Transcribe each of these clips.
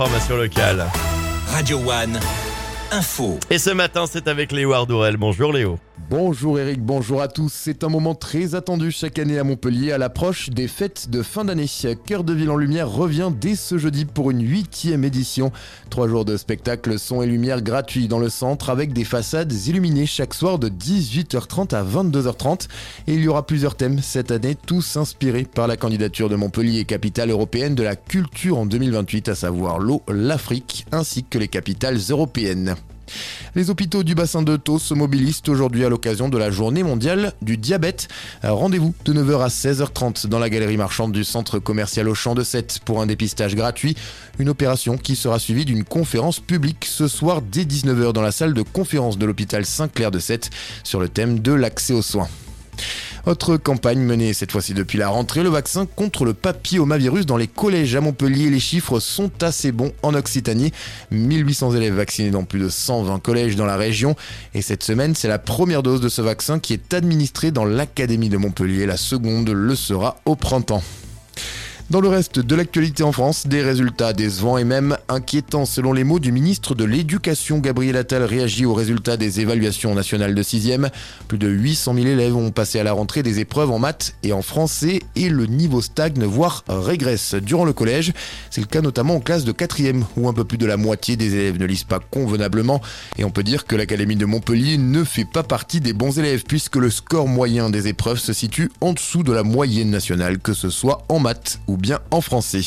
Formation locale. Radio One, info. Et ce matin, c'est avec Léo Ardourel. Bonjour Léo. Bonjour Eric, bonjour à tous. C'est un moment très attendu chaque année à Montpellier à l'approche des fêtes de fin d'année. Cœur de Ville en Lumière revient dès ce jeudi pour une huitième édition. Trois jours de spectacle, son et lumière gratuits dans le centre avec des façades illuminées chaque soir de 18h30 à 22h30. Et il y aura plusieurs thèmes cette année, tous inspirés par la candidature de Montpellier, capitale européenne de la culture en 2028, à savoir l'eau, l'Afrique ainsi que les capitales européennes. Les hôpitaux du bassin de Thau se mobilisent aujourd'hui à l'occasion de la journée mondiale du diabète. Rendez-vous de 9h à 16h30 dans la galerie marchande du centre commercial au Champ de Sète pour un dépistage gratuit. Une opération qui sera suivie d'une conférence publique ce soir dès 19h dans la salle de conférence de l'hôpital Saint-Clair de Sète sur le thème de l'accès aux soins. Autre campagne menée cette fois-ci depuis la rentrée, le vaccin contre le papillomavirus dans les collèges à Montpellier. Les chiffres sont assez bons en Occitanie. 1800 élèves vaccinés dans plus de 120 collèges dans la région. Et cette semaine, c'est la première dose de ce vaccin qui est administrée dans l'Académie de Montpellier. La seconde le sera au printemps. Dans le reste de l'actualité en France, des résultats décevants et même inquiétants selon les mots du ministre de l'Éducation Gabriel Attal réagit aux résultats des évaluations nationales de 6e. Plus de 800 000 élèves ont passé à la rentrée des épreuves en maths et en français et le niveau stagne voire régresse durant le collège. C'est le cas notamment en classe de 4e où un peu plus de la moitié des élèves ne lisent pas convenablement et on peut dire que l'Académie de Montpellier ne fait pas partie des bons élèves puisque le score moyen des épreuves se situe en dessous de la moyenne nationale que ce soit en maths ou bien en français.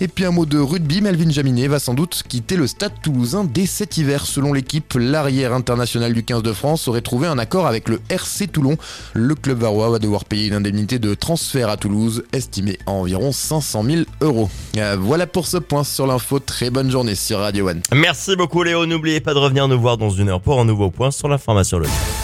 Et puis un mot de rugby, Melvin Jaminet va sans doute quitter le stade toulousain dès cet hiver. Selon l'équipe, l'arrière international du 15 de France aurait trouvé un accord avec le RC Toulon. Le club varois va devoir payer une indemnité de transfert à Toulouse, estimée à environ 500 000 euros. Euh, voilà pour ce point sur l'info. Très bonne journée sur Radio One. Merci beaucoup Léo. N'oubliez pas de revenir nous voir dans une heure pour un nouveau point sur l'information locale.